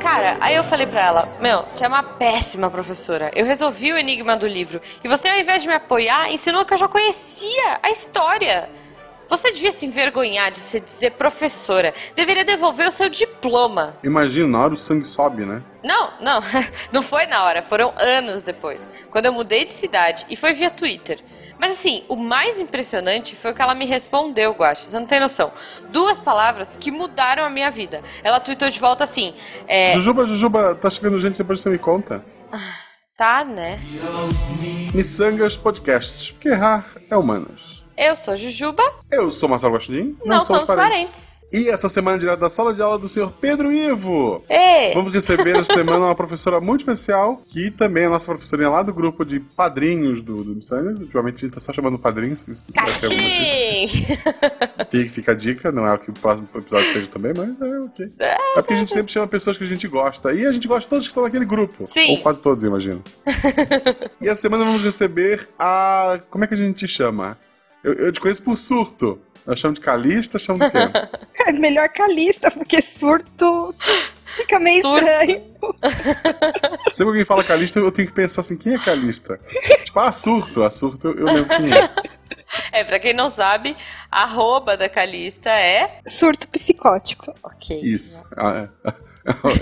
Cara, aí eu falei pra ela, meu, você é uma péssima professora. Eu resolvi o enigma do livro. E você, ao invés de me apoiar, ensinou que eu já conhecia a história. Você devia se envergonhar de se dizer professora. Deveria devolver o seu diploma. Imagina, na hora o sangue sobe, né? Não, não. Não foi na hora. Foram anos depois. Quando eu mudei de cidade. E foi via Twitter. Mas assim, o mais impressionante foi o que ela me respondeu, Guaxa. Você não tem noção. Duas palavras que mudaram a minha vida. Ela tweetou de volta assim. É... Jujuba, Jujuba, tá chegando gente, depois você me conta. Tá, né? Missangas Podcasts, porque errar é humanos. Eu sou Jujuba. Eu sou Marcelo Gostin. Não, somos parentes. E essa semana, direto da sala de aula do senhor Pedro Ivo. Ei! Vamos receber esta semana uma professora muito especial, que também é a nossa professorinha lá do grupo de padrinhos do, do Missangas. Ultimamente a gente tá só chamando padrinhos. motivo. Catim! Fica, fica a dica, não é o que o próximo episódio seja também, mas é ok. É porque a gente sempre chama pessoas que a gente gosta. E a gente gosta de todos que estão naquele grupo. Sim. Ou quase todos, imagino. e essa semana vamos receber a. Como é que a gente te chama? Eu, eu te conheço por surto. Eu chamo de Calista, chamo de quê? É melhor calista, porque surto fica meio Surto. estranho. Sempre que alguém fala Calista, eu tenho que pensar assim, quem é Calista? tipo, ah, surto. A surto eu, eu lembro quem é. É, pra quem não sabe, a arroba da Calista é. Surto psicótico. Ok. Isso. Ah, é.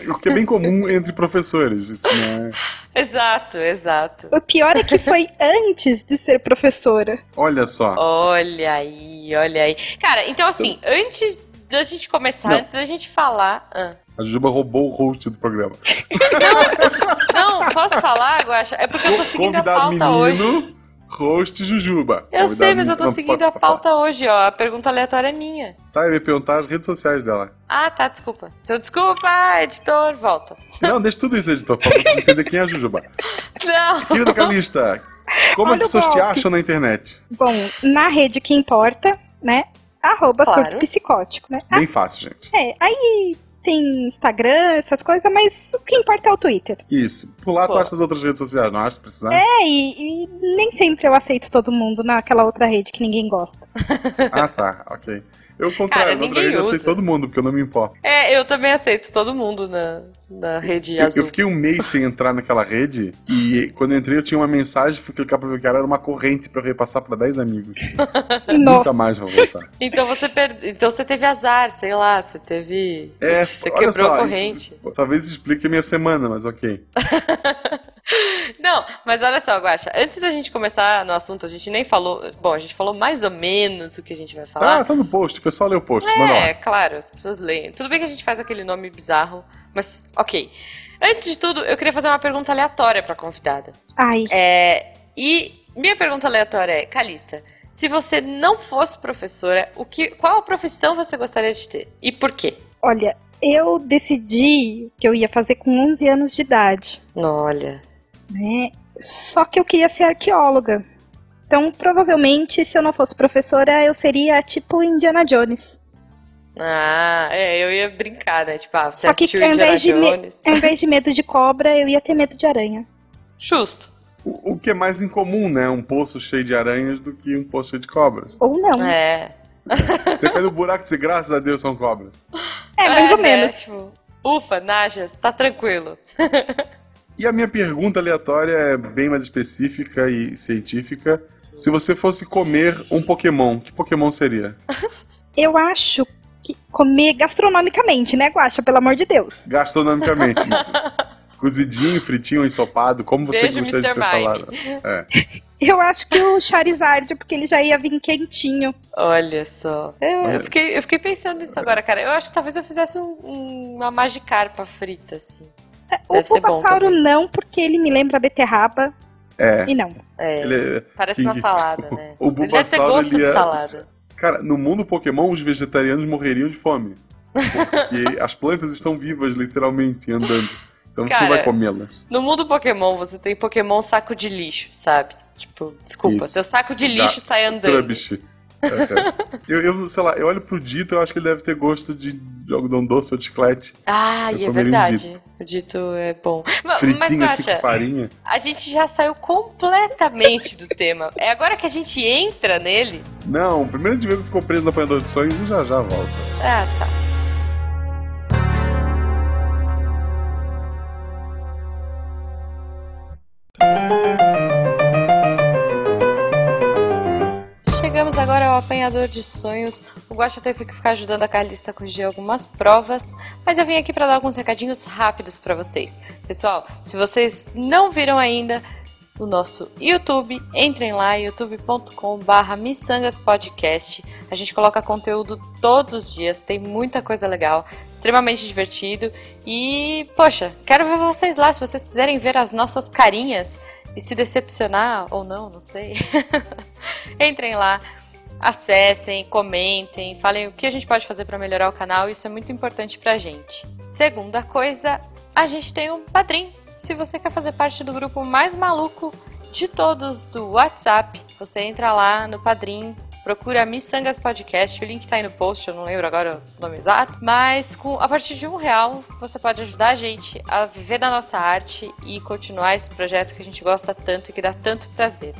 O que é bem comum entre professores. Isso não é... Exato, exato. O pior é que foi antes de ser professora. Olha só. Olha aí, olha aí. Cara, então assim, antes da gente começar, Não. antes da gente falar. Ah. A Juba roubou o host do programa. Não, posso falar, Guaxa? É porque eu tô seguindo a pauta hoje. Host Jujuba. Eu sei, mas eu tô seguindo a pauta hoje, ó. A pergunta aleatória é minha. Tá, eu ia perguntar as redes sociais dela. Ah, tá, desculpa. Então, desculpa, editor, volta. Não, deixa tudo isso, editor, pra você entender quem é a Jujuba. Não. Querida Calista, como Olha as pessoas te acham na internet? Bom, na rede que importa, né? Arroba Claro. surto psicótico, né? Bem fácil, gente. É, aí tem Instagram, essas coisas, mas o que importa é o Twitter. Isso. Por lá tu Pô. acha as outras redes sociais, não acha? Se precisar? É, e, e nem sempre eu aceito todo mundo naquela outra rede que ninguém gosta. Ah, tá, ok. Eu, ao contrário, Cara, na outra ninguém rede eu aceito todo mundo, porque eu não me importo. É, eu também aceito todo mundo na, na rede Eu, azul. eu fiquei um mês sem entrar naquela rede e quando eu entrei eu tinha uma mensagem, fui clicar pra ver o que era, era uma corrente pra eu repassar pra 10 amigos. Nunca mais vou voltar. Então você per... então você teve azar, sei lá, você teve. É, você quebrou só, a corrente. isso- talvez explique a minha semana, mas ok. Não, mas olha só, Guaxa, antes da gente começar no assunto, a gente nem falou. Bom, a gente falou mais ou menos o que a gente vai Ah, falar. tá no post, o pessoal lê o post, é, claro, as pessoas leem. Tudo bem que a gente faz aquele nome bizarro, mas ok. Antes de tudo, eu queria fazer uma pergunta aleatória pra convidada. ai, É, e minha pergunta aleatória é, Calista, se você não fosse professora, o que, qual profissão você gostaria de ter? E por quê? olha, eu decidi que eu ia fazer com 11 anos de idade, Olha. né? Só que eu queria ser arqueóloga. Então, provavelmente, se eu não fosse professora, eu seria tipo Indiana Jones. Ah, é, eu ia brincar, né? Tipo, ah, você Só que assistiu ao invés, de me- Jones. ao invés de medo de cobra, eu ia ter medo de aranha. Justo. O, o que é mais incomum, né? Um poço cheio de aranhas do que um poço cheio de cobras. Ou não. É, É. Tem caído no buraco e dizer, graças a Deus são cobras. mais ou né? menos. Tipo, ufa, Najas, tá tranquilo. E a minha pergunta aleatória é bem mais específica e científica. Se você fosse comer um Pokémon, que Pokémon seria? Eu acho que comer gastronomicamente, né, Guaxa? Pelo amor de Deus. Gastronomicamente, isso. Cozidinho, fritinho, ensopado, como você Beijo, gostaria de Mr. preparar? Mime. É. Eu acho que o Charizard, porque ele já ia vir quentinho. Olha só. Eu, eu fiquei, eu fiquei pensando nisso agora, cara. Eu acho que talvez eu fizesse um- um- uma Magikarpa frita, assim. O Deve ser bom Bulbasauro não, porque ele me lembra beterraba. É. E não. É, Ele é- parece uma salada, né? O ele deve ter Bulbasauro, gosto ele de é- salada. Cara, no mundo Pokémon, os vegetarianos morreriam de fome. Porque as plantas estão vivas, literalmente, andando. Então você não Cara, vai comê-las. No mundo Pokémon, você tem Pokémon saco de lixo, sabe? Tipo, desculpa, Isso. seu saco de lixo Da- sai andando. Trubbish. É, é. eu, eu, sei lá, eu olho pro Dito, eu acho que ele deve ter gosto de, de algodão doce ou de chiclete. Ah, e é comeria um verdade. dito. O dito é bom. Ma- Mas, Fritinho assim Guaxa, farinha. a gente já saiu completamente do tema. É agora que a gente entra nele. Não, primeiro gente vê que ficou preso no apanhador de sonhos e já já volta. Ah, tá. Apanhador de sonhos. O Guaxa teve que ficar ajudando a Carlista a corrigir algumas provas, mas eu vim aqui para dar alguns recadinhos rápidos para vocês. Pessoal, se vocês não viram ainda, no nosso YouTube. Entrem lá, youtube.com/barra. A gente coloca conteúdo todos os dias, tem muita coisa legal, extremamente divertido. E, poxa, quero ver vocês lá. Se vocês quiserem ver as nossas carinhas e se decepcionar ou não, não sei. Entrem lá. Acessem, comentem, falem o que a gente pode fazer para melhorar o canal, isso é muito importante pra gente. Segunda coisa, a gente tem um padrinho se você quer fazer parte do grupo mais maluco de todos do WhatsApp, você entra lá no Padrim, procura Missangas Podcast, o link tá aí no post, eu não lembro agora o nome exato, mas com, a partir de um real você pode ajudar a gente a viver da nossa arte e continuar esse projeto que a gente gosta tanto e que dá tanto prazer.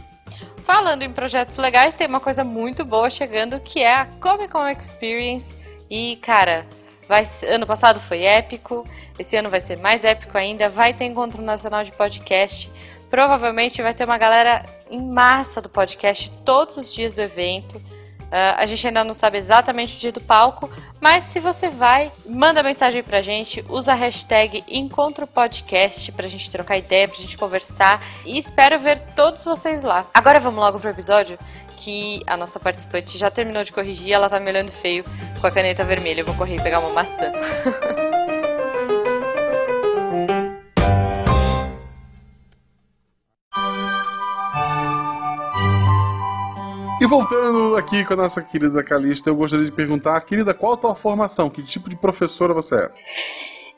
Falando em projetos legais, tem uma coisa muito boa chegando que é a Comic Con Experience e, cara, Vai, ano passado foi épico, esse ano vai ser mais épico ainda. Vai ter encontro nacional de podcast. Provavelmente vai ter uma galera em massa do podcast todos os dias do evento. Uh, a gente ainda não sabe exatamente o dia do palco, mas se você vai, manda mensagem pra gente, usa a hashtag Encontro Podcast pra gente trocar ideia, pra gente conversar e espero ver todos vocês lá. Agora vamos logo pro episódio que a nossa participante já terminou de corrigir, ela tá me olhando feio com a caneta vermelha. Eu vou correr e pegar uma maçã. E voltando aqui com a nossa querida Calista, eu gostaria de perguntar, querida, qual a tua formação? Que tipo de professora você é?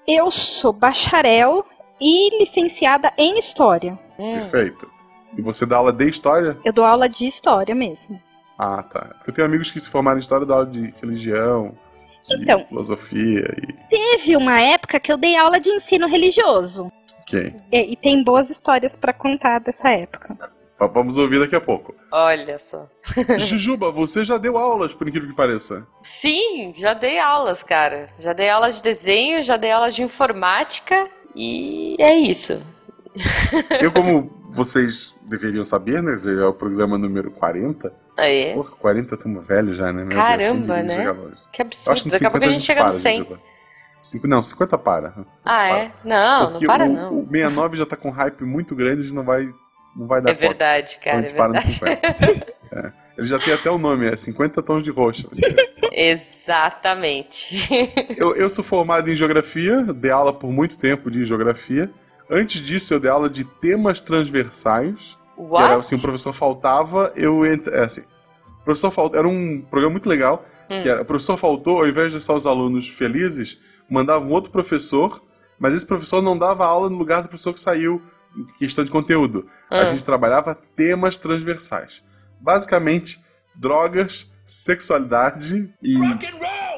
Eu sou bacharel e licenciada em História. Hum. Perfeito. E você dá aula de história? Eu dou aula de história mesmo. Ah, tá. Eu tenho amigos que se formaram em história dão aula de religião, de então, filosofia. E... Teve uma época que eu dei aula de ensino religioso. Ok. E, e tem boas histórias para contar dessa época. Vamos ouvir daqui a pouco. Olha só. Jujuba, você já deu aulas, por incrível que pareça. Sim, já dei aulas, cara. Já dei aulas de desenho, já dei aulas de informática e é isso. Eu, como vocês deveriam saber, né? É o programa número 40. Ah, é? Porra, 40 estamos velhos já, né? Meu Caramba, Deus, né? Que absurdo. Daqui a pouco a gente chega no 100. Cinco, não, 50 para. 50 ah, para. é? Não, Porque não para o, não. O 69 já tá com hype muito grande não vai, não vai dar É verdade, cara. Então a gente é para no 50. é. Ele já tem até o nome, é 50 tons de roxo. Exatamente. eu, eu sou formado em geografia, dei aula por muito tempo de geografia. Antes disso, eu dei aula de temas transversais. What? Que era assim, o professor faltava, eu entra, é assim. O professor faltou, era um programa muito legal, hum. que era, o professor faltou, ao invés de deixar os alunos felizes, mandava um outro professor, mas esse professor não dava aula no lugar do professor que saiu questão de conteúdo. Hum. A gente trabalhava temas transversais. Basicamente, drogas, sexualidade e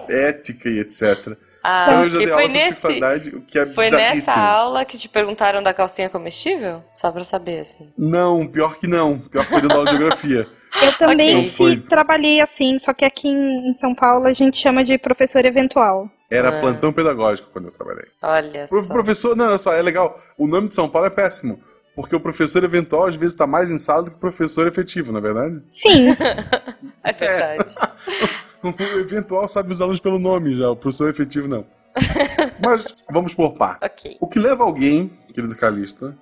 ética e etc. Ah, então eu já dei aula nesse, sexualidade, o que é Foi nessa aula que te perguntaram da calcinha comestível? Só pra saber, assim. Não, pior que não. Pior que foi dentro da geografia. Eu também okay. trabalhei assim, só que aqui em São Paulo a gente chama de professor eventual. Era ah. plantão pedagógico quando eu trabalhei. Olha Pro, só. Professor, não, olha só, é legal. O nome de São Paulo é péssimo. Porque o professor eventual às vezes está mais em sala do que o professor efetivo, não é verdade? Sim. é verdade. É. o eventual sabe os alunos pelo nome já, o professor efetivo não. Mas vamos por parte. Okay. O que leva alguém, querido Calista,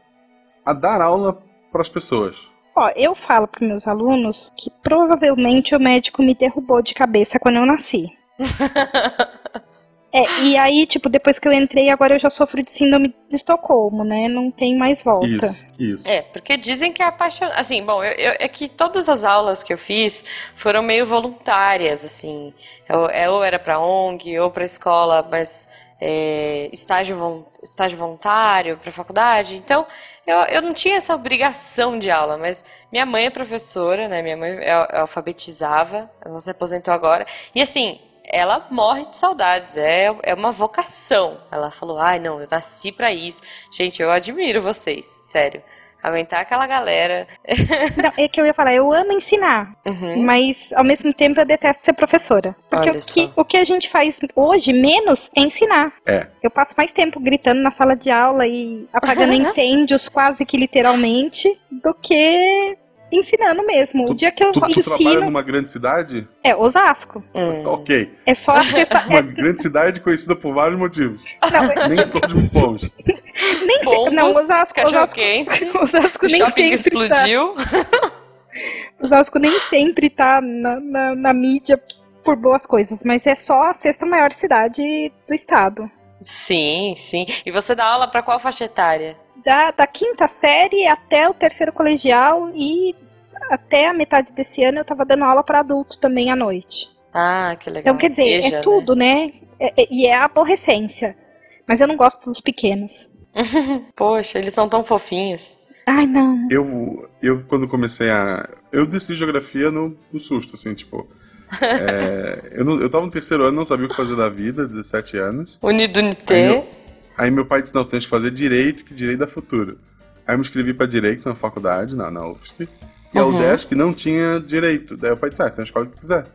a dar aula para as pessoas? Ó, eu falo para meus alunos que provavelmente o médico me derrubou de cabeça quando eu nasci. É, e aí, tipo, depois que eu entrei, agora eu já sofro de síndrome de Estocolmo, né? Não tem mais volta. Isso, isso. É, porque dizem que é apaixonante. Assim, bom, eu, eu, é que todas as aulas que eu fiz foram meio voluntárias, assim. Eu, é, ou era pra ONG, ou pra escola, mas é, estágio, estágio voluntário pra faculdade. Então, eu, eu não tinha essa obrigação de aula, mas minha mãe é professora, né? Minha mãe alfabetizava, ela se aposentou agora. E assim, ela morre de saudades, é, é uma vocação. Ela falou: ai, não, eu nasci para isso. Gente, eu admiro vocês, sério. Aguentar aquela galera. Não, é que eu ia falar, eu amo ensinar, uhum. mas ao mesmo tempo eu detesto ser professora. Porque o que, o que a gente faz hoje menos é ensinar. É. Eu passo mais tempo gritando na sala de aula e apagando incêndios, quase que literalmente, do que ensinando mesmo. Tu- o dia que eu Tu, tu ensino trabalha numa grande cidade? é Osasco. Hum. Ok. É só a sexta. Uma grande cidade conhecida por vários motivos. não, Nem todos muito bons. Nem se, Bombos, não, Osasco, Osasco, Osasco nem sempre tá, explodiu. Osasco nem sempre tá na, na, na mídia por boas coisas, mas é só a sexta maior cidade do estado. Sim, sim. E você dá aula pra qual faixa etária? Da, da quinta série até o terceiro colegial e até a metade desse ano eu tava dando aula para adulto também à noite. Ah, que legal. Então, quer dizer, EJA, é tudo, né? É- é- e é a aborrecência. Mas eu não gosto dos pequenos. Poxa, eles são tão fofinhos. Ai, não. Eu, eu quando comecei a. Eu decidi geografia no, no susto, assim, tipo. é, eu, não, eu tava no terceiro ano, não sabia o que fazer da vida, 17 anos. Unido Aí eu- Aí meu pai disse: não, tens que fazer direito, que direito dá futuro. Aí eu me inscrevi pra direito na faculdade, na, na UFSC. E a Uhum. UDESC não tinha direito. Daí o pai disse: ah, então escolhe o que quiser.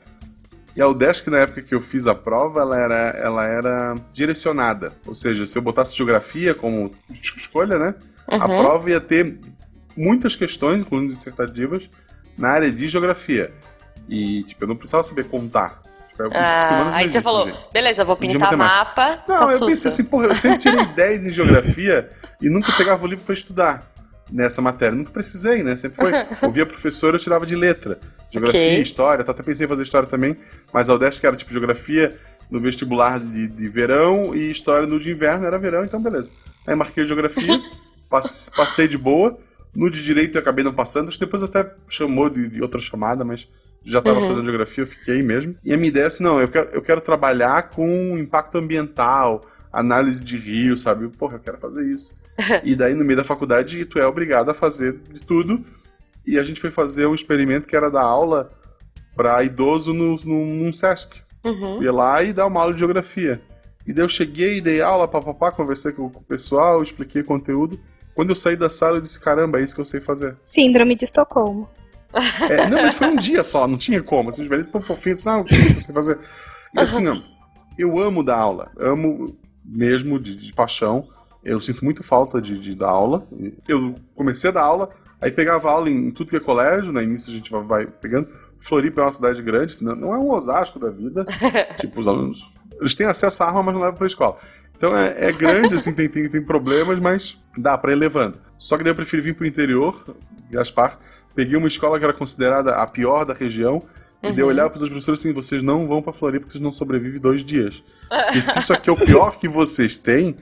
E a UDESC, na época que eu fiz a prova, ela era, ela era direcionada. Ou seja, se eu botasse geografia como es- escolha, né? A Uhum. prova ia ter muitas questões, incluindo dissertativas, na área de geografia. E, tipo, eu não precisava saber contar. Tipo, eu- Ah, aí você falou, gente. beleza, vou pintar mapa. Não, tá eu sussa. pensei assim, porra, eu sempre tirei 10 em geografia e nunca pegava o livro pra estudar nessa matéria. Nunca precisei, né? Sempre foi. Ouvia professora, eu tirava de letra. Geografia, Ok. história, tá, até pensei em fazer história também, mas a UDESC era tipo geografia no vestibular de, de verão e história no de inverno, era verão, então beleza. Aí marquei geografia, pass- passei de boa. No de direito eu acabei não passando, acho que depois até chamou de, de outra chamada, mas já estava Uhum. fazendo geografia, eu fiquei mesmo. E a minha ideia é assim, não, eu quero, eu quero trabalhar com impacto ambiental, análise de rio, sabe? Porra, eu quero fazer isso. E daí no meio da faculdade tu é obrigado a fazer de tudo. E a gente foi fazer um experimento que era dar aula para idoso no, no, num Sesc. Uhum. Ia lá e dar uma aula de geografia. E daí eu cheguei, dei aula, papapá, conversei com, o pessoal, expliquei conteúdo. Quando eu saí da sala, eu disse, caramba, é isso que eu sei fazer. Síndrome de Estocolmo. É, não, mas foi um dia só, não tinha como. Esses velhos tão fofinhos, não, o que é isso que eu sei fazer? E assim, ó, eu amo dar aula, amo mesmo de, de paixão. Eu sinto muito falta de, de dar aula. Eu comecei a dar aula, aí pegava aula em, tudo que é colégio, no início a gente vai, vai pegando. Floripa é uma cidade grande, não é um Osasco da vida. tipo, os alunos. Eles têm acesso à arma, mas não levam pra escola. Então é, é grande, assim, tem, tem, tem problemas, mas dá pra ir levando. Só que daí eu preferi vir pro interior, Gaspar. Peguei uma escola que era considerada a pior da região. E daí eu Uhum. olhava pros professores assim: vocês não vão pra Floripa porque vocês não sobrevivem dois dias. E se isso aqui é o pior que vocês têm.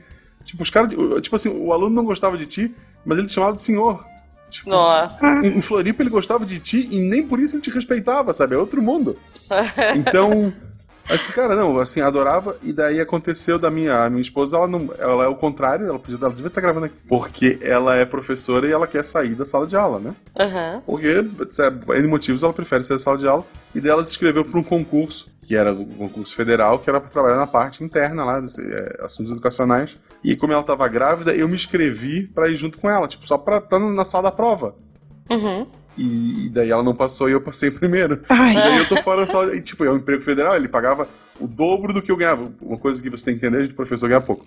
Tipo, os caras. Tipo assim, o aluno não gostava de ti, mas ele te chamava de senhor. Tipo, Nossa. em em Floripa ele gostava de ti e nem por isso ele te respeitava, sabe? É outro mundo. Então, assim, cara, não, assim, adorava. E daí aconteceu da minha, a minha esposa, ela não, ela é o contrário, ela podia, ela devia estar gravando aqui, porque ela é professora e ela quer sair da sala de aula, né? Aham. Porque, por N motivos, ela prefere sair da sala de aula. E daí ela se inscreveu para um concurso, que era um concurso federal, que era para trabalhar na parte interna lá, desse, é, assuntos educacionais. E como ela estava grávida, eu me inscrevi para ir junto com ela, tipo, só para estar na sala da prova. Uhum. E, e daí ela não passou e eu passei primeiro. Ai, E daí eu tô fora só. E, tipo, é um emprego federal, ele pagava o dobro do que eu ganhava. Uma coisa que você tem que entender, a gente professor ganha pouco.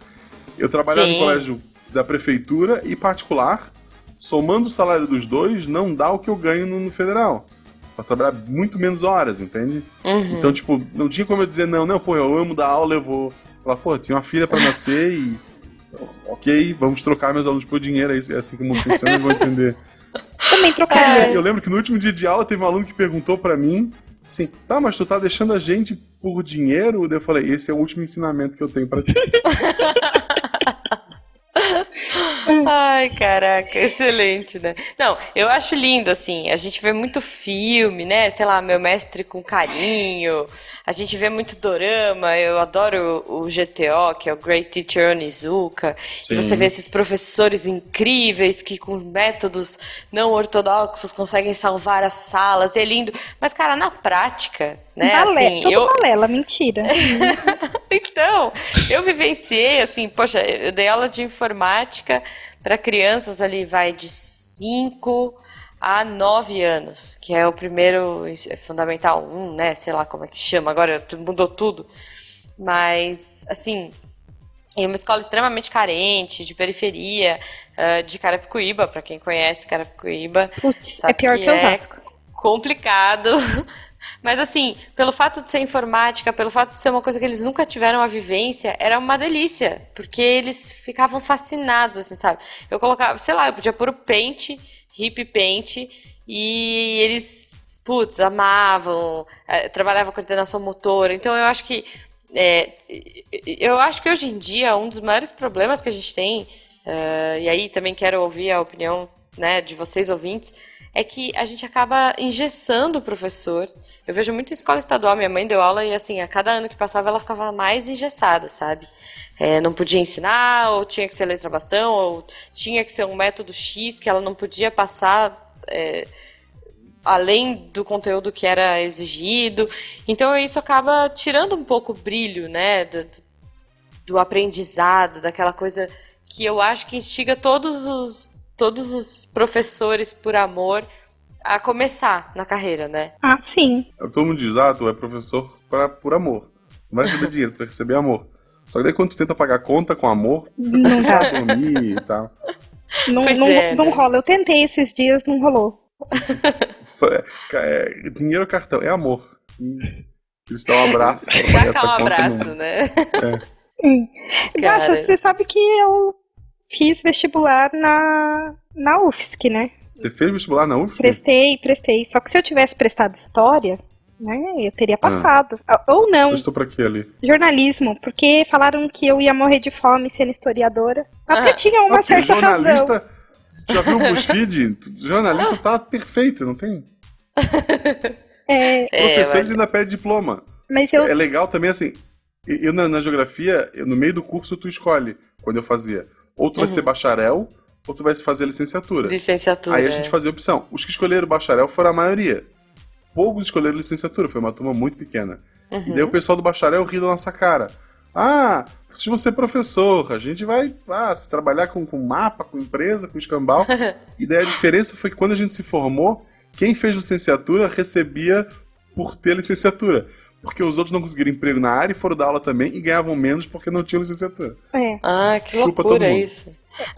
Eu trabalhava Sim. em colégio da prefeitura e particular, somando o salário dos dois, não dá o que eu ganho no, no federal. Pra trabalhar muito menos horas, entende? Uhum. Então, tipo, não tinha como eu dizer, não, não, pô, eu amo dar aula, eu vou. Falar, pô, tinha uma filha pra nascer e. Ok, vamos trocar meus alunos por dinheiro, é é assim que o mundo funciona, eu vou entender. também trocaria. Eu lembro que no último dia de aula teve um aluno que perguntou pra mim assim: tá, mas tu tá deixando a gente por dinheiro? Eu falei: esse é o último ensinamento que eu tenho pra ti. Ai, caraca, excelente, né? Não, eu acho lindo, assim, a gente vê muito filme, né? Sei lá, Meu Mestre com Carinho, a gente vê muito dorama, eu adoro o, GTO, que é o Great Teacher Onizuka, Sim. e você vê esses professores incríveis que com métodos não ortodoxos conseguem salvar as salas, é lindo. Mas, cara, na prática, né, Balé, assim, tudo eu... balela, mentira. Então, eu vivenciei, assim, poxa, eu dei aula de informática para crianças ali, vai de 5 a 9 anos, que é o primeiro é fundamental 1, né? Sei lá como é que chama, agora mudou tudo. Mas, assim, em uma escola extremamente carente, de periferia, uh, de Carapicuíba, para quem conhece Carapicuíba. Putz, é pior que, que Osasco. É complicado. Mas assim, pelo fato de ser informática, pelo fato de ser uma coisa que eles nunca tiveram a vivência, era uma delícia, porque eles ficavam fascinados, assim, sabe? Eu colocava, sei lá, eu podia pôr o Paint, Hip Paint, e eles, putz, amavam, é, trabalhavam coordenação motora. Então eu acho que é, eu acho que hoje em dia um dos maiores problemas que a gente tem, uh, e aí também quero ouvir a opinião né, de vocês ouvintes, é que a gente acaba engessando o professor. Eu vejo muito escola estadual, minha mãe deu aula e assim, a cada ano que passava ela ficava mais engessada, sabe? É, não podia ensinar, ou tinha que ser letra bastão, ou tinha que ser um método X que ela não podia passar. É, além do conteúdo que era exigido. Então isso acaba tirando um pouco o brilho, né, do, do aprendizado, daquela coisa que eu acho que instiga todos os todos os professores por amor a começar na carreira, né? Ah, sim. Todo mundo diz, ah, tu é professor pra, por amor. Não vai receber dinheiro, tu vai receber amor. Só que daí quando tu tenta pagar conta com amor, não dá dormir e tal. Não, não, é, não né? rola. Eu tentei esses dias, não rolou. é, dinheiro ou cartão? É amor. Eles dão um abraço. Dá um abraço, né? É. Gacha, você sabe que eu fiz vestibular na, na UFSC, né? Você fez vestibular na UFSC? Prestei, prestei. Só que se eu tivesse prestado história, né, eu teria ah. passado. Ah. Ou não. Estou para quê ali? Jornalismo, porque falaram que eu ia morrer de fome sendo historiadora. Até ah. tinha uma ah, certa jornalista, razão. Já viu o BuzzFeed? jornalista tá perfeito, não tem? É, Professores é, ainda pede diploma. Mas eu... É legal também, assim, eu na, na geografia, eu, no meio do curso tu escolhe, quando eu fazia. Ou tu uhum. vai ser bacharel, ou tu vai fazer licenciatura. Licenciatura. Aí a gente é. fazia opção. Os que escolheram bacharel foram a maioria. Poucos escolheram licenciatura, foi uma turma muito pequena. Uhum. E daí o pessoal do bacharel ri da nossa cara. Ah, se você é professor, a gente vai ah, se trabalhar com, com mapa, com empresa, com escambau. e daí a diferença foi que quando a gente se formou, quem fez licenciatura recebia por ter licenciatura porque os outros não conseguiram emprego na área e foram dar aula também e ganhavam menos porque não tinham licenciatura. É. Ah, que Chupa loucura isso.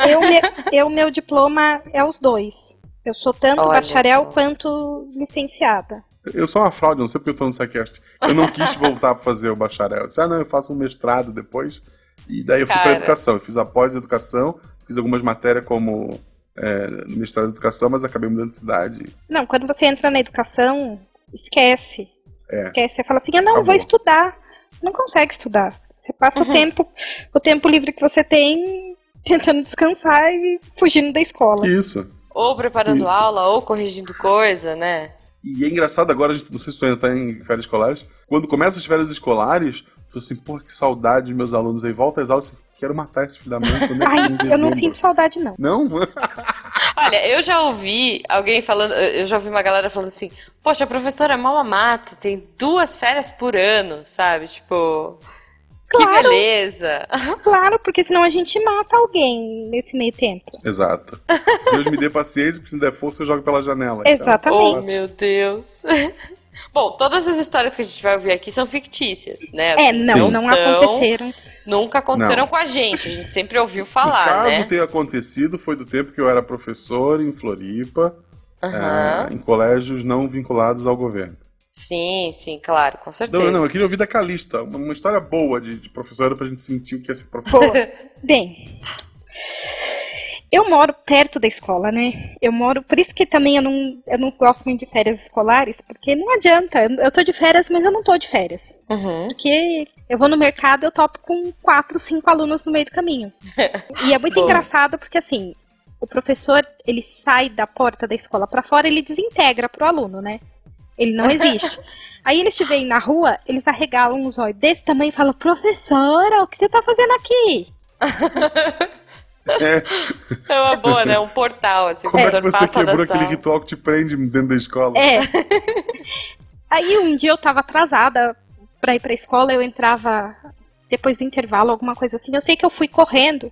Eu, me, eu, meu diploma é os dois. Eu sou tanto Olha bacharel só. quanto licenciada. Eu sou uma fraude, não sei porque eu tô no SciCast. Eu não quis voltar para fazer o bacharel. Eu disse, ah, não, eu faço um mestrado depois. E daí eu fui para educação. Eu fiz a pós-educação, fiz algumas matérias como é, no mestrado de educação, mas acabei mudando de cidade. Não, quando você entra na educação, esquece. É. Esquece, você fala assim, ah, não, Acabou. vou estudar. Não consegue estudar. Você passa uhum. o tempo, o tempo livre que você tem tentando descansar e fugindo da escola. Isso. Ou preparando Isso. aula, ou corrigindo coisa, né? E é engraçado agora, não sei se tu ainda tá em férias escolares, quando começa as férias escolares, tô assim, pô, que saudade de meus alunos aí, volta às aulas, assim, quero matar esse filho da mãe. Ai, eu não sinto saudade, não. Não? Olha, eu já ouvi alguém falando, eu já ouvi uma galera falando assim, poxa, a professora é mama mata, tem duas férias por ano, sabe? Tipo, Claro, que beleza! Claro, porque senão a gente mata alguém nesse meio tempo. Exato. Deus me dê paciência, se der força, eu jogo pela janela. Exatamente. Oh, meu Deus. Bom, todas as histórias que a gente vai ouvir aqui são fictícias, né? É, não, não, não aconteceram. Nunca aconteceram não. com a gente, a gente sempre ouviu falar, o caso né? ter acontecido foi do tempo que eu era professor em Floripa, uhum. é, em colégios não vinculados ao governo. Sim, sim, claro, com certeza. Não, não, eu queria ouvir da Calista, uma, uma história boa de, de professora pra gente sentir o que é ser professor. Bem, eu moro perto da escola, né? Eu moro, por isso que também eu não, eu não gosto muito de férias escolares, porque não adianta. Eu tô de férias, mas eu não tô de férias. Uhum. Porque eu vou no mercado, eu topo com quatro, cinco alunos no meio do caminho. e é muito engraçado porque assim, o professor, ele sai da porta da escola para fora, ele desintegra pro aluno, né? Ele não existe. Aí eles te veem na rua, eles arregalam os olhos desse tamanho e falam: Professora, o que você tá fazendo aqui? É. é uma boa, né? Um portal, assim. Como é que você quebrou aquele ritual que te prende dentro da escola? É. Aí um dia eu tava atrasada pra ir pra escola, eu entrava depois do intervalo, alguma coisa assim. Eu sei que eu fui correndo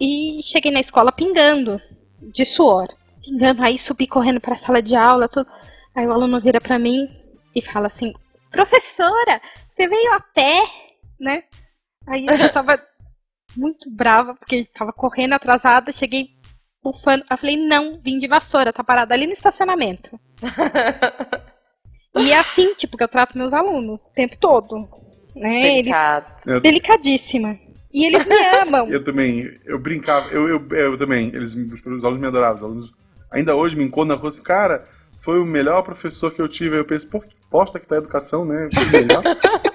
e cheguei na escola pingando de suor. Pingando, aí subi correndo pra sala de aula, tudo. Aí o aluno vira para mim e fala assim: Professora, você veio a pé, né? Aí eu já tava muito brava, porque tava correndo atrasada, cheguei bufando. Eu falei, não, vim de vassoura, tá parada ali no estacionamento. e é assim, tipo, que eu trato meus alunos o tempo todo. Né? Delicado. Eles... Delicadíssima. E eles me amam. eu também, eu brincava, eu, eu, eu também, eles, os alunos me adoravam, os alunos ainda hoje me encontram na rua assim, cara, foi o melhor professor que eu tive. Aí eu penso, pô, que posta que tá a educação, né?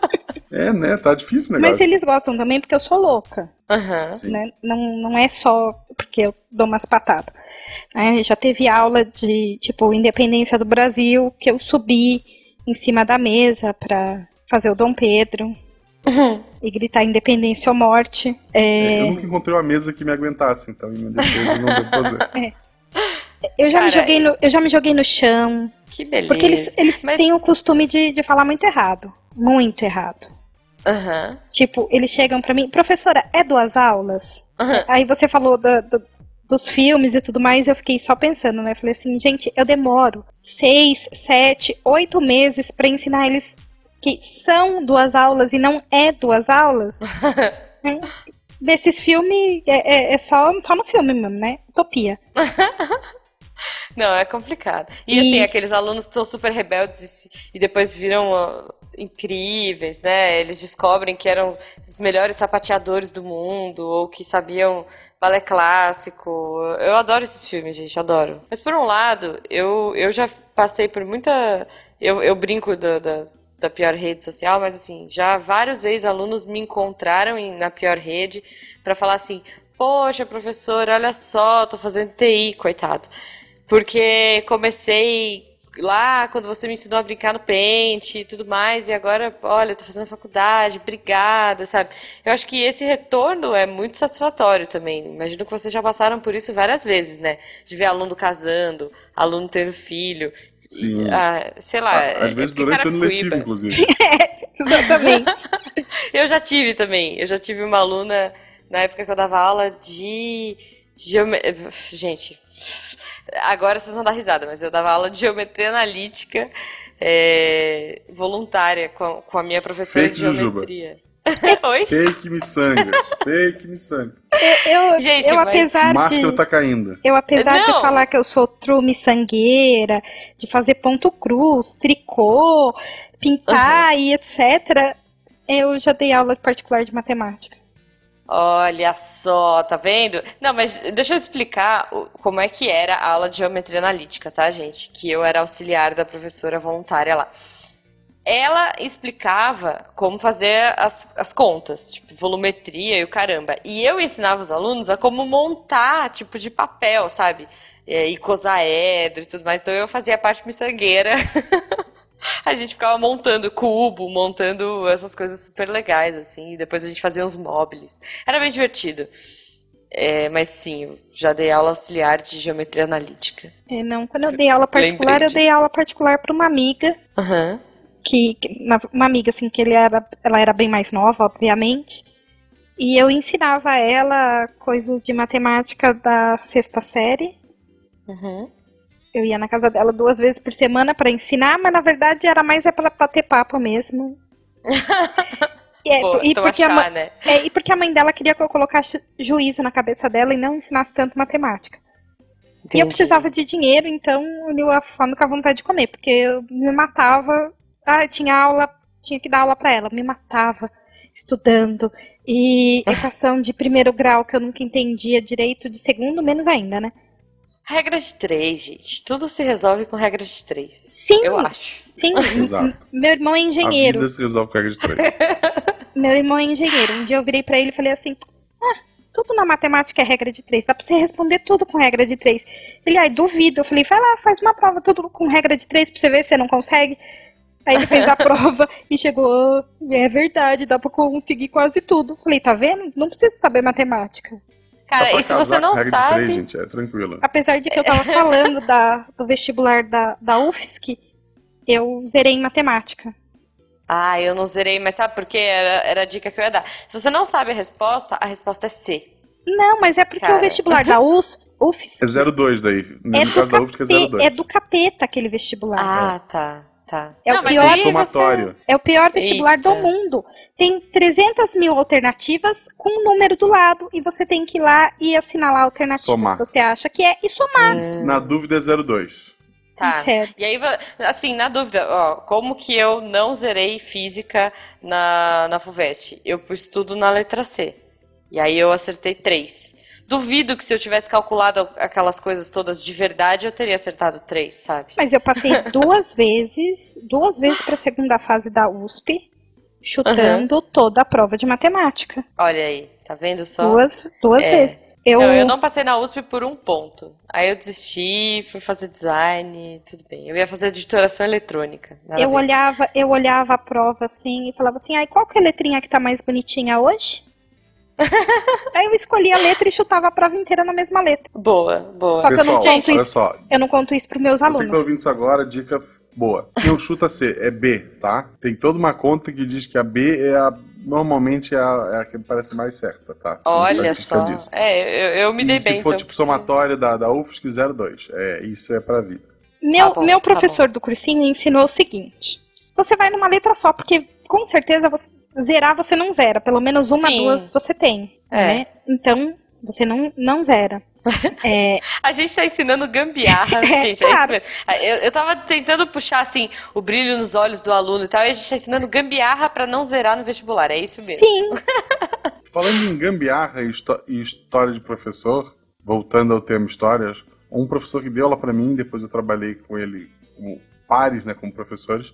é, né? Tá difícil o negócio. Mas eles gostam também porque eu sou louca. Uhum. Né? Não, não é só porque eu dou umas patadas. É, já teve aula de, tipo, Independência do Brasil, que eu subi em cima da mesa pra fazer o Dom Pedro. Uhum. E gritar independência ou morte. É... eu nunca encontrei uma mesa que me aguentasse, então em defesa não devo fazer. É. Eu já, me joguei no, eu já me joguei no chão. Que beleza. Porque eles, eles Mas... têm o costume de, de falar muito errado. Muito errado. Uhum. Tipo, eles chegam para mim, professora, é duas aulas? Uhum. Aí você falou da, da, dos filmes e tudo mais, eu fiquei só pensando, né? Falei assim, gente, eu demoro seis, sete, oito meses para ensinar eles que são duas aulas e não é duas aulas. Desses filmes, é, é, é, só, só no filme mesmo, né? Utopia. Não, é complicado. E, e, assim, aqueles alunos que são super rebeldes e, depois viram incríveis, né? Eles descobrem que eram os melhores sapateadores do mundo ou que sabiam balé clássico. Eu adoro esses filmes, gente, adoro. Mas por um lado, eu, eu já passei por muita. Eu, eu brinco da, da, da pior rede social, mas assim, já vários ex-alunos me encontraram em, na pior rede para falar assim: Poxa, professor, olha só, tô fazendo TI, coitado. Porque comecei lá quando você me ensinou a brincar no pente e tudo mais, e agora, olha, eu tô fazendo faculdade, obrigada, sabe? Eu acho que esse retorno é muito satisfatório também. Imagino que vocês já passaram por isso várias vezes, né? De ver aluno casando, aluno tendo filho. Sim. Ah, sei lá. Ah, às vezes é durante o ano letivo, inclusive. é, exatamente. eu já tive também. Eu já tive uma aluna na época que eu dava aula de. Geome... Gente, Agora vocês vão dar risada, mas eu dava aula de geometria analítica é, voluntária com a, com a, minha professora Fake de geometria. Oi? Fake miçangas. Fake miçangas. Eu, eu, Gente, eu apesar Máscara de, tá caindo. Eu, apesar Não. de falar que eu sou true miçangueira, de fazer ponto cruz, tricô, pintar uhum. e etc., eu já dei aula particular de matemática. Olha só, tá vendo? Não, mas deixa eu explicar como é que era a aula de geometria analítica, tá, gente? Que eu era auxiliar da professora voluntária lá. Ela explicava como fazer as, as contas, tipo, volumetria e o caramba. E eu ensinava os alunos a como montar, tipo, de papel, sabe? E icosaedro e tudo mais. Então eu fazia a parte miçangueira. a gente ficava montando cubo, montando essas coisas super legais, assim, e depois a gente fazia uns móveis. Era bem divertido. É, mas sim, já dei aula auxiliar de geometria analítica. É, não, quando eu dei aula particular, eu dei aula particular para uma amiga. Uhum. Que, que, uma amiga, assim, que ele era, ela era bem mais nova, obviamente. E eu ensinava ela coisas de matemática da sexta série. Uhum. Eu ia na casa dela duas vezes por semana para ensinar, mas na verdade era mais é para bater papo mesmo. É, Pô, e, porque achar, mãe, né? é, e porque a mãe dela queria que eu colocasse juízo na cabeça dela e não ensinasse tanto matemática. Entendi. E eu precisava de dinheiro, então uniu a fome com a vontade de comer, porque eu me matava. Ah, tinha aula, tinha que dar aula para ela, me matava estudando. E equação de primeiro grau que eu nunca entendia direito, de segundo menos ainda, né? Regra de três, gente. Tudo se resolve com regra de três. Sim. Eu acho. Sim. Exato. Meu irmão é engenheiro. A vida se resolve com regra de três. Meu irmão é engenheiro. Um dia eu virei para ele e falei assim: Ah, tudo na matemática é regra de três. Dá pra você responder tudo com regra de três. Ele, ai, duvido. Eu falei: Vai lá, faz uma prova tudo com regra de três pra você ver se você não consegue. Aí ele fez a prova e chegou. É verdade, dá pra conseguir quase tudo. Falei: Tá vendo? Não precisa saber matemática. Cara, e se você não sabe. Três, gente, é tranquilo. Apesar de que eu tava falando da, do vestibular da, da UFSC, eu zerei em matemática. Ah, eu não zerei, mas sabe por quê? Era, era a dica que eu ia dar. Se você não sabe a resposta, a resposta é C. Não, mas é porque Cara. o vestibular da UFSC. É 02 daí. No é caso da UFSC é 02. É do capeta aquele vestibular. Ah, tá. Tá. É Não, o pior- É somatório. É o pior vestibular do Eita. mundo. Tem 300 mil alternativas com um número do lado e você tem que ir lá e assinalar a alternativa Somar. que você acha que é e somar. Isso. Na dúvida é 02. Tá. Inferno. E aí, assim, na dúvida, ó, como que eu não zerei física na, na FUVEST? Eu pus tudo na letra C. E aí eu acertei três. Duvido que se eu tivesse calculado aquelas coisas todas de verdade, eu teria acertado três, sabe? Mas eu passei duas vezes, duas vezes para a segunda fase da USP, chutando toda a prova de matemática. Olha aí, tá vendo só? Duas, duas É. vezes. Eu, Não, eu não passei na USP por um ponto. Aí eu desisti, fui fazer design, tudo bem. Eu ia fazer editoração eletrônica. eu olhava, eu olhava a prova assim e falava assim, ai, qual que é a letrinha que tá mais bonitinha hoje? Aí eu escolhia a letra e chutava a prova inteira na mesma letra. Boa, boa. Só que eu não Pessoal, conto isso. só. Eu não conto isso pros meus Você que tá alunos. ouvindo isso agora, dica boa. Não chuta C, é B, tá? Tem toda uma conta que diz que a B é a. Normalmente é a, é a que parece mais certa, tá? Tem Olha só. disso. É, eu, eu me E dei se bem. for então, tipo porque- somatório da, da UFSC 02. É, isso é pra vida. Meu, Tá bom, meu tá professor do cursinho ensinou o seguinte: você vai numa letra só, porque com certeza você, zerar você não zera. Pelo menos uma, Sim. duas você tem. É. Né? Então, você não, não zera. É, A gente tá ensinando gambiarra, É, gente. É claro. mesmo. Eu, eu tava tentando puxar, assim, o brilho nos olhos do aluno e tal, e a gente tá ensinando gambiarra pra não zerar no vestibular. É isso mesmo. sim, Falando em gambiarra e, e história de professor, voltando ao tema histórias, um professor que deu aula pra mim, depois eu trabalhei com ele como pares, né, como professores,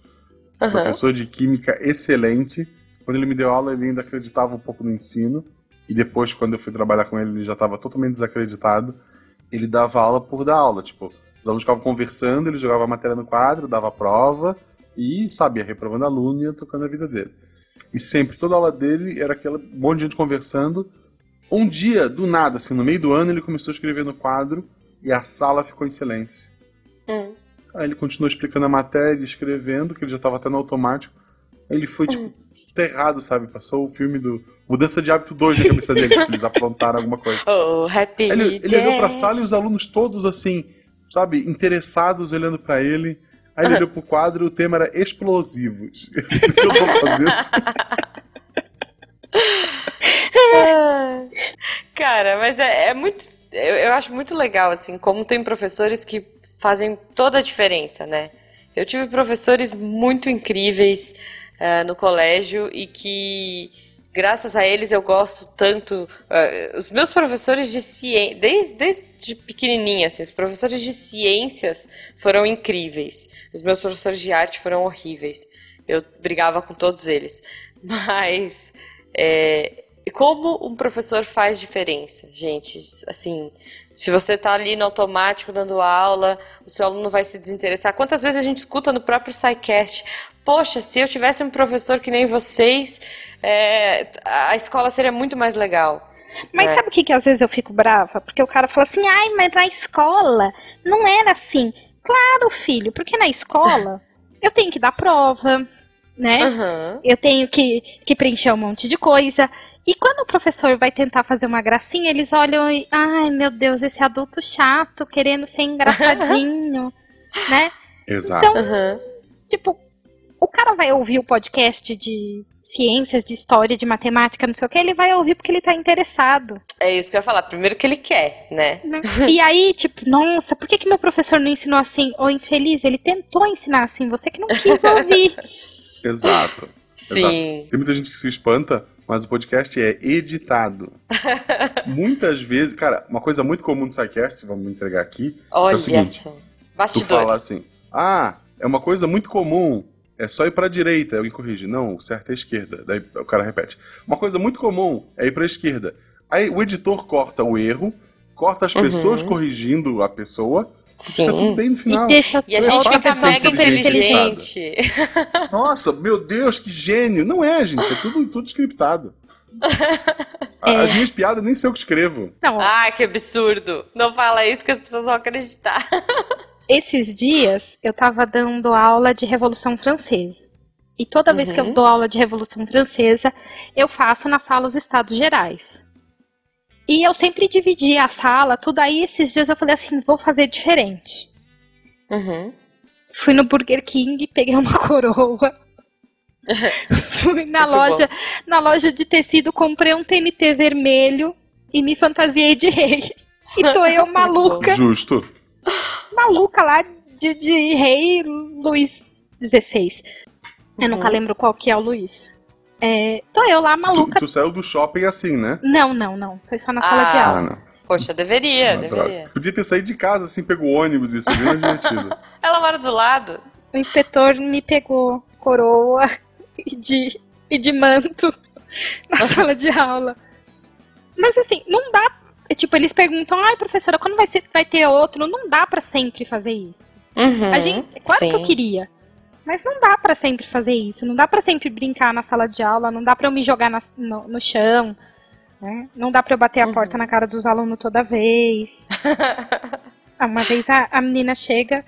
Aham. professor de química excelente. Quando ele me deu aula, ele ainda acreditava um pouco no ensino. E depois, quando eu fui trabalhar com ele, ele já estava totalmente desacreditado. Ele dava aula por dar aula. Tipo, os alunos ficavam conversando, ele jogava a matéria no quadro, dava a prova e, sabe, ia reprovando aluno e ia tocando a vida dele. E sempre, toda aula dele era aquele monte de gente conversando. Um dia, do nada, assim, no meio do ano, ele começou a escrever no quadro e a sala ficou em silêncio. Hum. Aí ele continuou explicando a matéria, escrevendo, que ele já estava até no automático. Ele foi, tipo, o que, que tá errado, sabe? Passou o filme do Mudança de Hábito 2 na cabeça dele, tipo, eles aprontaram alguma coisa. Oh, happy ele, ele olhou pra sala e os alunos todos, assim, sabe, interessados, olhando pra ele. Aí ele olhou pro quadro e o tema era explosivos. Isso que eu tô fazendo. Cara, mas é, é muito. Eu, eu acho muito legal, assim, como tem professores que fazem toda a diferença, né? Eu tive professores muito incríveis eh, no colégio e que, graças a eles, eu gosto tanto. eh, os meus professores de ciência, desde, desde pequenininha, assim, os professores de ciências foram incríveis. Os meus professores de arte foram horríveis. Eu brigava com todos eles. Mas. É, como um professor faz diferença, gente? Assim, se você tá ali no automático dando aula, o seu aluno vai se desinteressar. Quantas vezes a gente escuta no próprio SciCast? Poxa, se eu tivesse um professor que nem vocês, é, a escola seria muito mais legal. Mas É. sabe o que, que às vezes eu fico brava? Porque o cara fala assim, ai, mas na escola não era assim. Claro, filho, porque na escola eu tenho que dar prova, né? Aham. Eu tenho que, que preencher um monte de coisa. E quando o professor vai tentar fazer uma gracinha, eles olham e, ai meu Deus, esse adulto chato, querendo ser engraçadinho, né? Exato. Então, Aham. tipo, o cara vai ouvir o podcast de ciências, de história, de matemática, não sei o que, ele vai ouvir porque ele tá interessado. É isso que eu ia falar. Primeiro que ele quer, né? né? E aí, tipo, nossa, por que, que meu professor não ensinou assim? Ô, infeliz, ele tentou ensinar assim, você que não quis ouvir. Exato. Sim. Tem muita gente que se espanta, mas o podcast é editado. Muitas vezes, cara, uma coisa muito comum no SciCast, vamos entregar aqui, Olha seguinte, só. tu Bastidores. fala assim, ah, é uma coisa muito comum, é só ir pra direita, alguém corrige, não, o certo é a esquerda, daí o cara repete, uma coisa muito comum é ir pra esquerda. Aí o editor corta o erro, corta as Uhum. pessoas corrigindo a pessoa, Sim. fica tudo bem no final. E deixa E a É gente fica mega inteligente inteligente. Nossa, meu Deus, que gênio! Não é, gente, é tudo, tudo scriptado. A- As minhas piadas nem sei eu que escrevo. Não, Ah, que absurdo. Não fala isso que as pessoas vão acreditar. esses dias eu tava dando aula de Revolução Francesa. E toda vez que eu Uhum. dou aula de Revolução Francesa, eu faço na sala os Estados Gerais. E eu sempre dividia a sala, tudo aí. Esses dias eu falei assim: vou fazer diferente. Uhum. fui no Burger King, peguei uma coroa. fui na Muito loja, na loja de tecido, comprei um TNT vermelho e me fantasiei de rei. E tô eu maluca, Justo. maluca lá de, de rei Luiz XVI. Eu nunca Uhum. lembro qual que é o Luiz. É, tô eu lá Tu, maluca. tu saiu do shopping assim, né? Não, não, não. Foi só na sala de Ah. aula. Ah, não. Poxa, deveria, Ah, droga. deveria. Podia ter saído de casa assim, pegou o ônibus, isso é bem divertido. Ela mora do lado. O inspetor me pegou coroa e de, e de manto na sala de aula. Mas assim, não dá. é Tipo, eles perguntam, ai, professora, quando vai, ser, vai ter outro? Não dá pra sempre fazer isso. Uhum, A gente, claro que eu sim. queria. Mas não dá pra sempre fazer isso. Não dá pra sempre brincar na sala de aula. Não dá pra eu me jogar na- no, no chão. né? Não dá pra eu bater a Uhum. porta na cara dos alunos toda vez. Ah, Uma vez a, a menina chega,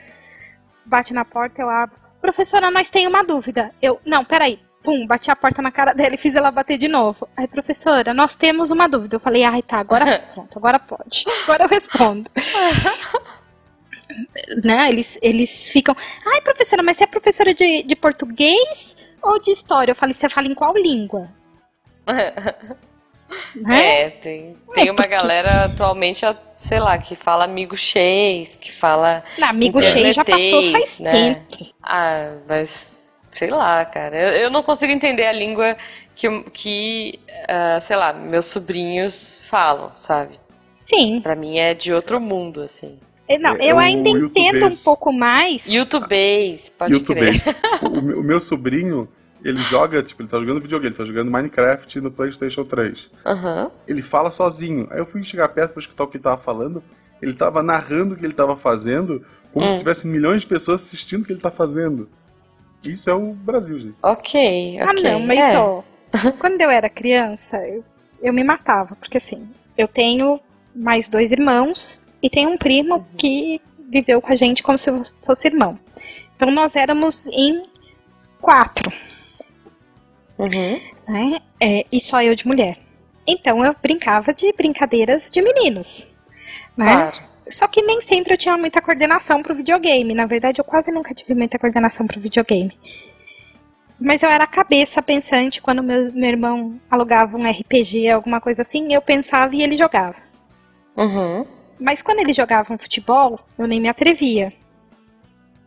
bate na porta, eu abro. Professora, nós tem uma dúvida. Eu, não, peraí. Pum, bati a porta na cara dela e fiz ela bater de novo. Aí, professora, nós temos uma dúvida. Eu falei, ai, tá, agora pronto, agora pode. Agora eu respondo. Né? Eles, eles ficam, ai, professora, mas você é professora de, de português ou de história? Eu falei, você fala em qual língua? Né? É, tem, tem uma galera atualmente, sei lá, que fala amigo cheis, que fala. Não, amigo cheio já passou faz né? tempo. Ah, mas sei lá, cara. Eu, eu não consigo entender a língua que, que ah, sei lá, meus sobrinhos falam, sabe? Sim. Pra mim é de outro mundo, assim. Eu- Não, É, eu o ainda entendo um pouco mais. YouTubês, pode YouTube. crer. O, meu- o meu sobrinho, ele joga, tipo, ele tá jogando videogame, ele tá jogando Minecraft no PlayStation 3. Aham. Ele fala sozinho. Aí eu fui chegar perto pra escutar o que ele tava falando. Ele tava narrando o que ele tava fazendo, como Hum. se tivesse milhões de pessoas assistindo o que ele tá fazendo. Isso é o Brasil, gente. Ok, ok. Ah, não, mas é. ó, quando eu era criança, eu, eu me matava, porque assim, eu tenho mais dois irmãos e tenho um primo Uhum. que viveu com a gente como se fosse irmão. Então nós éramos em quatro, Uhum. né? É, e só eu de mulher. Então eu brincava de brincadeiras de meninos, né? Claro. Só que nem sempre eu tinha muita coordenação pro videogame. Na verdade, eu quase nunca tive muita coordenação pro videogame. Mas eu era a cabeça pensante quando meu, meu irmão alugava um RPG, alguma coisa assim, eu pensava e ele jogava. Uhum. Mas quando ele jogava um futebol, eu nem me atrevia.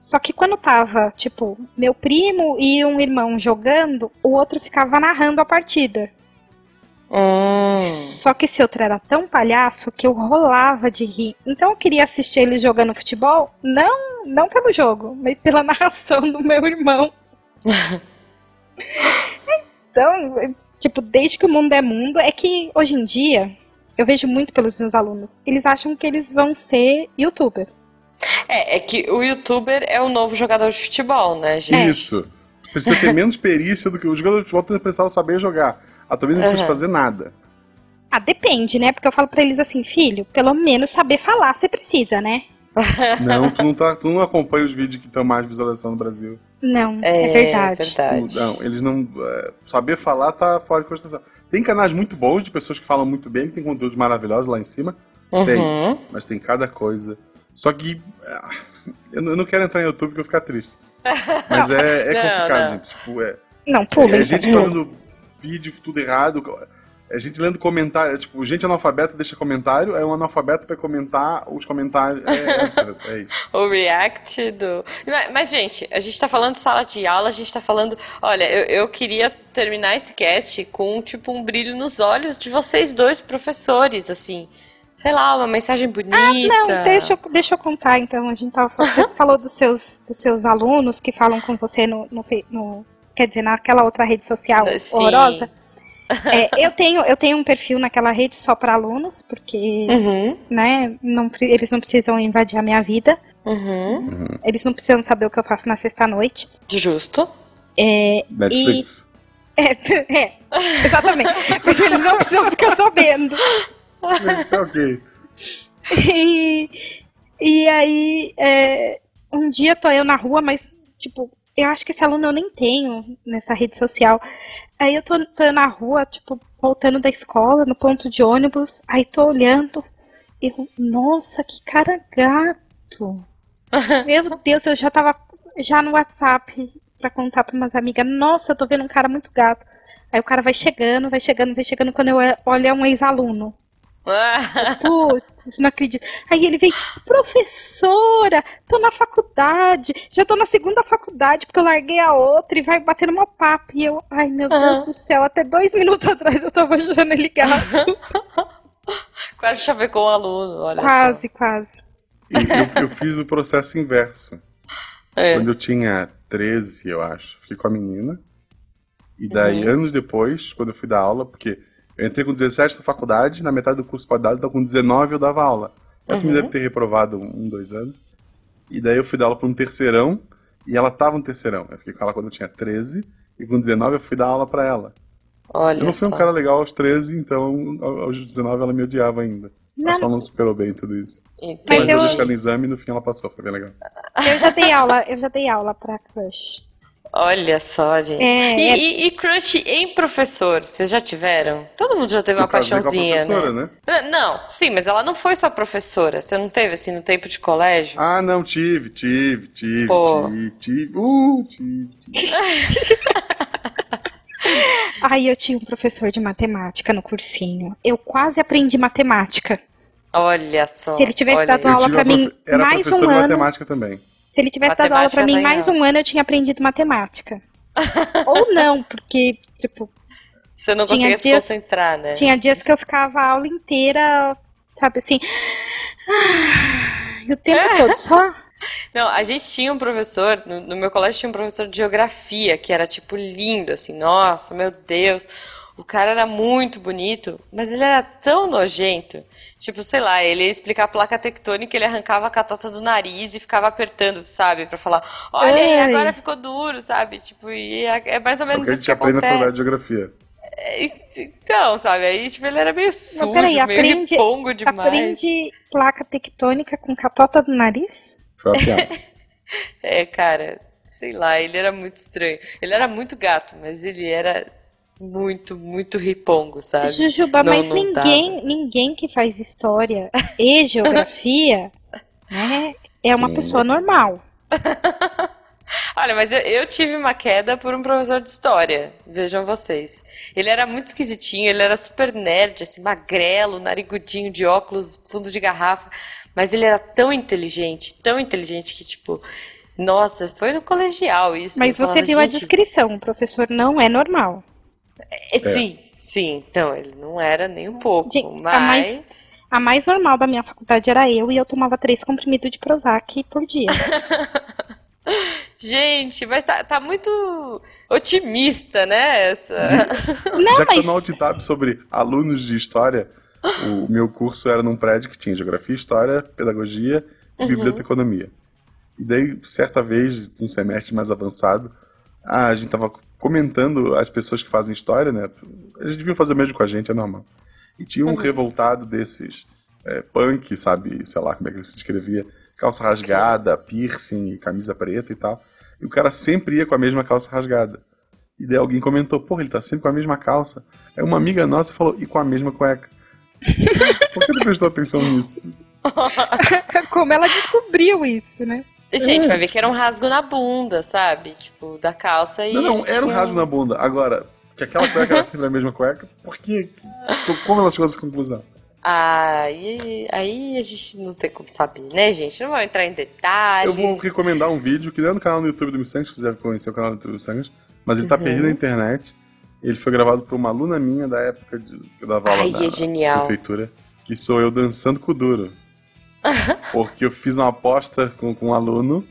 Só que quando tava, tipo, meu primo e um irmão jogando, o outro ficava narrando a partida. Hum. Só que esse outro era tão palhaço que eu rolava de rir. Então eu queria assistir ele jogando futebol, não, não pelo jogo, mas pela narração do meu irmão. então, tipo, desde que o mundo é mundo, é que hoje em dia eu vejo muito pelos meus alunos. Eles acham que eles vão ser youtuber. É, é que o youtuber é o novo jogador de futebol, né, gente? É. Isso. Precisa ter menos perícia do que o jogador de futebol precisava saber jogar. Atualmente não precisa Aham. fazer nada. Ah, depende, né? Porque eu falo pra eles assim, filho, pelo menos saber falar você precisa, né? Não, tu não, tá, tu não acompanha os vídeos que estão mais visualização no Brasil. Não, é, verdade. verdade. Não, eles não. é, saber falar tá fora de consideração. Tem canais muito bons de pessoas que falam muito bem, que tem conteúdos maravilhosos lá em cima, tem. Uhum. mas tem cada coisa. Só que. ah, Eu não quero entrar em YouTube porque eu vou ficar triste. Mas é, é Não, complicado, não. gente. Tipo, é, Não, pula. é então. gente fazendo vídeo tudo errado. É gente lendo comentário. é tipo, gente analfabeta deixa comentário, aí um analfabeto vai comentar os comentários. É, é é isso. O react do. Mas, mas, gente, a gente tá falando de sala de aula, a gente tá falando. Olha, eu, eu queria terminar esse cast com, tipo, um brilho nos olhos de vocês dois, professores, assim. Sei lá, uma mensagem bonita. Não, deixa eu, deixa eu contar então. A gente tava, você falou dos seus, dos seus alunos que falam com você no, no, no- quer dizer, naquela outra rede social Sim. horrorosa. É, eu, tenho, eu tenho um perfil naquela rede só para alunos, porque Uhum, né, não, eles não precisam invadir a minha vida. uhum. Eles não precisam saber o que eu faço na sexta-noite. Justo. É, Netflix. é, é, exatamente. Mas eles não precisam ficar sabendo. É, ok. E, e aí, é, um dia tô eu na rua, mas, tipo, eu acho que esse aluno eu nem tenho nessa rede social. Aí eu tô, tô na rua, tipo, voltando da escola, no ponto de ônibus, aí tô olhando e eu, nossa, que cara gato. Meu Deus, eu já tava. já no WhatsApp pra contar pra umas amigas, nossa, eu tô vendo um cara muito gato. Aí o cara vai chegando, vai chegando, vai chegando, quando eu olho é um ex-aluno. Putz, não acredito. Aí ele vem, professora, tô na faculdade, já tô na segunda faculdade porque eu larguei a outra e vai batendo uma papo. E eu, ai meu uhum. Deus do céu, até dois minutos atrás eu tava achando ele gato. quase chavecou um aluno, olha Quase, só. quase. Eu, eu, fiz o processo inverso. É. Quando eu tinha 13, eu acho, fiquei com a menina. E daí, uhum. anos depois, quando eu fui dar aula, porque eu entrei com 17 na faculdade, na metade do curso dar, então com 19 eu dava aula. Essa uhum. me deve ter reprovado um, dois anos. E daí eu fui dar aula para um terceirão, e ela tava no terceirão. Eu fiquei com ela quando eu tinha 13, e com 19 eu fui dar aula para ela. Olha eu não fui só. um cara legal aos 13, então aos 19 ela me odiava ainda. Não. Acho que ela não superou bem tudo isso. Entendi. Mas eu deixei no exame e no fim ela passou, foi bem legal. Eu já dei aula, eu já dei aula pra crush. Olha só, gente. É, e, é... E, e, crush em professor, vocês já tiveram? Todo mundo já teve uma paixãozinha, né? né? Não, sim, mas ela não foi só professora. Você não teve, assim, no tempo de colégio? Ah, não, tive, tive, tive, Pô. tive, tive, uh, tive, tive. Aí eu tinha um professor de matemática no cursinho. Eu quase aprendi matemática. Olha só. Se ele tivesse dado aula para mim Era mais um ano. de matemática também. Se ele tivesse dado aula para mim mais um ano, eu tinha aprendido matemática. Ou não, porque, tipo. Você não conseguia dias, se concentrar, né? Tinha dias que eu ficava a aula inteira, sabe assim. o tempo é. todo, só. Não, a gente tinha um professor, no, no meu colégio tinha um professor de geografia, que era, tipo, lindo, assim, nossa, meu Deus. O cara era muito bonito, mas ele era tão nojento. Tipo, sei lá, ele ia explicar a placa tectônica, ele arrancava a catota do nariz e ficava apertando, sabe? Pra falar, olha aí, agora ficou duro, sabe? Tipo, e é, é mais ou menos Porque isso que a gente aprende na faculdade de geografia. É, então, sabe? Aí, tipo, ele era meio sujo, Mas, peraí, meio aprende, ripongo demais. Aprende placa tectônica com catota do nariz? Foi a piada. é, cara, sei lá, ele era muito estranho. Ele era muito gato, mas ele era muito, muito ripongo, sabe? Jujuba, não, mas não ninguém, ninguém que faz história e geografia, né, é uma Sim. pessoa normal. Olha, mas eu, eu, tive uma queda por um professor de história, vejam vocês. Ele era muito esquisitinho, ele era super nerd, assim, magrelo, narigudinho de óculos, fundo de garrafa, mas ele era tão inteligente, tão inteligente que, tipo, nossa, foi no colegial isso. Mas você falava, viu a descrição, o professor não é normal. É, é, sim, sim. Então, ele não era nem um pouco, Gente, mas... A mais, a mais normal da minha faculdade era eu e eu tomava três comprimidos de Prozac por dia. Gente, mas tá, tá, muito otimista, né? Essa... Não, Já que mas... tá no alt sobre alunos de história, o meu curso era num prédio que tinha geografia, história, pedagogia e uhum. biblioteconomia. E daí, certa vez, num semestre mais avançado, a gente tava comentando as pessoas que fazem história, né? Eles deviam fazer o mesmo com a gente, é normal. E tinha um uhum. revoltado desses é, punk, sabe? Sei lá como é que ele se descrevia. Calça rasgada, piercing, camisa preta e tal. E o cara sempre ia com a mesma calça rasgada. E daí alguém comentou, porra, ele tá sempre com a mesma calça. Aí uma amiga nossa falou, e com a mesma cueca. Por que tu prestou atenção nisso? Como ela descobriu isso, né? Gente, é. vai ver que era um rasgo na bunda, sabe? Tipo, da calça e. Não, não, era um rasgo na bunda. Agora, que aquela cueca era sempre a mesma cueca, por quê? Como ela chegou a essa conclusão? Aí, aí a gente não tem como saber, né, gente? Não vou entrar em detalhes. Eu vou recomendar um vídeo que é no canal do YouTube do Missangas, você deve conhecer o canal do YouTube do Missangas, mas ele tá uhum. perdido na internet. Ele foi gravado por uma aluna minha da época de, que eu dava aula Ai, na é prefeitura, que sou eu dançando com o duro. Porque eu fiz uma aposta com, com um aluno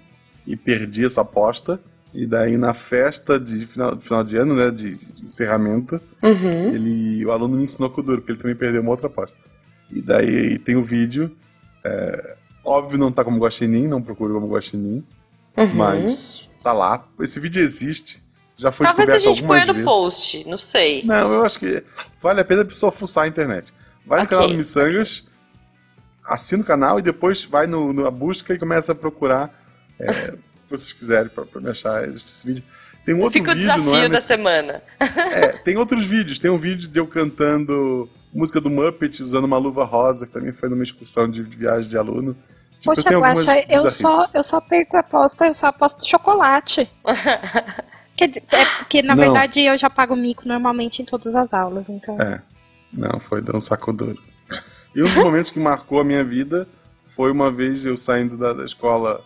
e perdi essa aposta. E daí na festa de final, final de ano, né, de, de encerramento, uhum. ele, o aluno me ensinou Kuduro, porque ele também perdeu uma outra aposta. E daí tem o vídeo, é, óbvio não tá como Guaxinim, não procure como Guaxinim, uhum. mas tá lá. Esse vídeo existe, já foi Talvez a gente ponha no post, não sei. Não, eu acho que vale a pena a pessoa fuçar a internet. Vai okay. no canal do Missangas, assina o canal e depois vai no, na busca e começa a procurar é, o que vocês quiserem para me achar esse vídeo. Tem um outro Fica vídeo, o desafio é, da semana. É, tem outros vídeos. Tem um vídeo de eu cantando música do Muppet usando uma luva rosa, que também foi numa excursão de, de viagem de aluno. Tipo, Poxa, eu Guaxa, eu só, eu só perco a aposta, eu só aposto chocolate. Quer dizer, é porque na Não. verdade eu já pago mico normalmente em todas as aulas, então. É. Não, foi dar um saco duro. E um dos momentos que marcou a minha vida foi uma vez eu saindo da, da escola.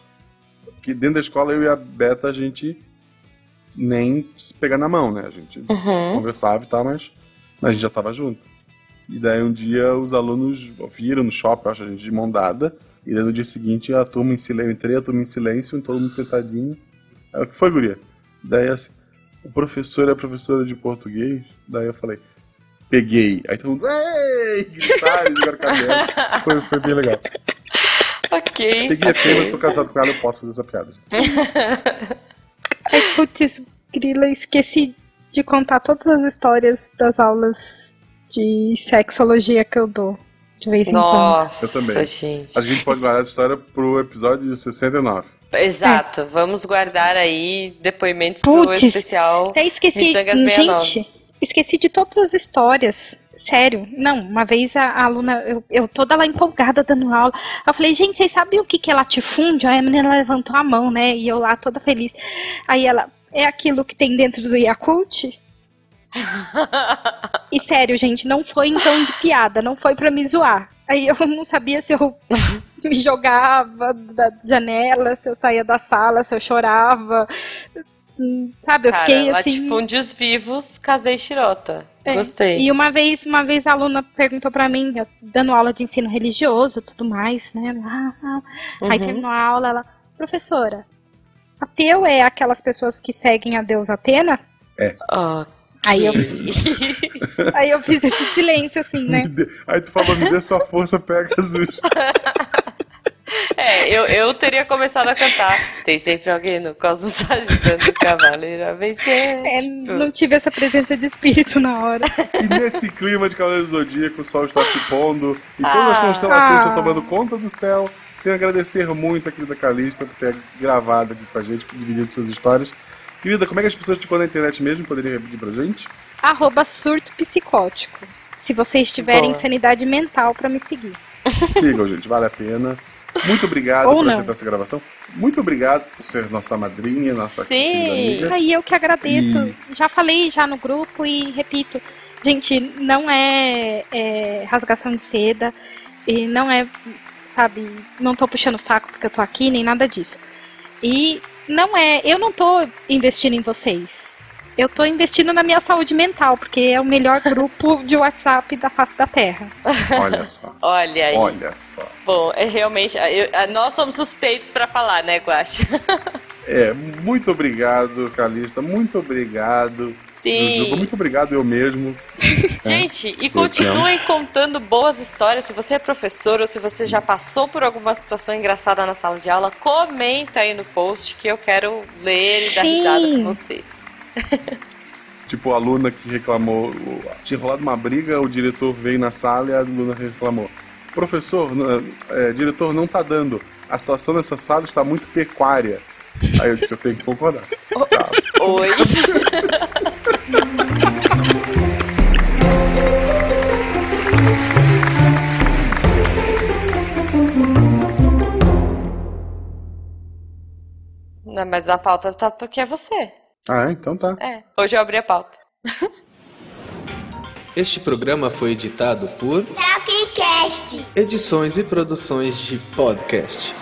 Que dentro da escola eu e a Beta a gente nem se pegar na mão, né? A gente Uhum. conversava e tal, mas, mas a gente já tava junto. E daí um dia os alunos viram no shopping, acho a gente de mão dada. E daí no dia seguinte a turma em silêncio, eu entrei, a turma em silêncio, todo mundo sentadinho. Aí, o que foi, guria? Daí assim, o professor é professora de português. Daí eu falei, peguei. Aí todo mundo, ei! Gritaram, jogaram cabelo. Foi, foi bem legal. ok. Peguei a feia, mas tô casado com ela, eu posso fazer essa piada. Ai, putz, grila, esqueci de contar todas as histórias das aulas de sexologia que eu dou. De vez em quando. Nossa, Eu também. gente. A gente pode guardar essa história pro episódio 69. Exato, vamos guardar aí depoimentos pro Putz, especial. Até esqueci. Missangas 69. Gente, esqueci de todas as histórias. Sério, não, uma vez a, a aluna, eu, eu toda lá empolgada dando aula, eu falei, gente, vocês sabem o que, que é latifúndio? Aí a menina levantou a mão, né, e eu lá toda feliz. Aí ela, é aquilo que tem dentro do Yakult? E sério, gente, não foi tom de piada, não foi pra me zoar. Aí eu não sabia se eu me jogava da janela, se eu saía da sala, se eu chorava. Sabe, eu Cara, fiquei assim. latifúndios vivos, casei xirota. É, Gostei. E uma vez, uma vez a aluna perguntou pra mim, eu dando aula de ensino religioso, tudo mais, né? Lá, lá. Aí Uhum. terminou a aula, ela, professora, ateu é aquelas pessoas que seguem a deusa Atena? Ok. Aí eu, aí eu fiz esse silêncio assim, né? Aí tu falou, me dê sua força, Pegasus. É, eu, eu teria começado a cantar. Tem sempre alguém no cosmos ajudando o cavaleiro a vencer. É, tipo, não tive essa presença de espírito na hora. E nesse clima de Cavaleiro do Zodíaco, o sol está se pondo e todas as Ah. constelações Ah. estão tomando conta do céu. Quero agradecer muito a querida Calista por ter gravado aqui com a gente, por dividido suas histórias. Querida, como é que as pessoas te encontram na internet mesmo? Poderia repetir pra gente? Arroba surto psicótico. Se vocês tiverem sanidade mental pra me seguir. Sigam, gente, vale a pena. Muito obrigado Ou por não. aceitar essa gravação. Muito obrigado por ser nossa madrinha, nossa Sim. querida amiga. Aí eu que agradeço. E- Já falei já no grupo e repito. Gente, não é, é rasgação de seda e não é, sabe, não tô puxando o saco porque eu tô aqui, nem nada disso. E não é, eu não tô investindo em vocês. Eu tô investindo na minha saúde mental, porque é o melhor grupo de WhatsApp da face da Terra. Olha só. Olha aí. Olha só. Bom, é realmente. eu- nós somos suspeitos pra falar, né, Guaxa? É, muito obrigado, Calista. Muito obrigado. Sim. Jujuba, muito obrigado eu mesmo. Gente, e te continuem contando boas histórias. Se você é professor ou se você já passou por alguma situação engraçada na sala de aula, comenta aí no post que eu quero ler e dar Sim. risada com vocês. Tipo, a aluna que reclamou. Tinha rolado uma briga, o diretor veio na sala e a aluna reclamou. Professor, é, diretor, não tá dando. A situação nessa sala está muito pecuária. Aí eu disse, eu tenho que concordar. Tá. Oi. Não, mas a pauta tá porque é você. Ah, é? Então tá. É. Hoje eu abri a pauta. Este programa foi editado por Tapcast. Edições e Produções de Podcast.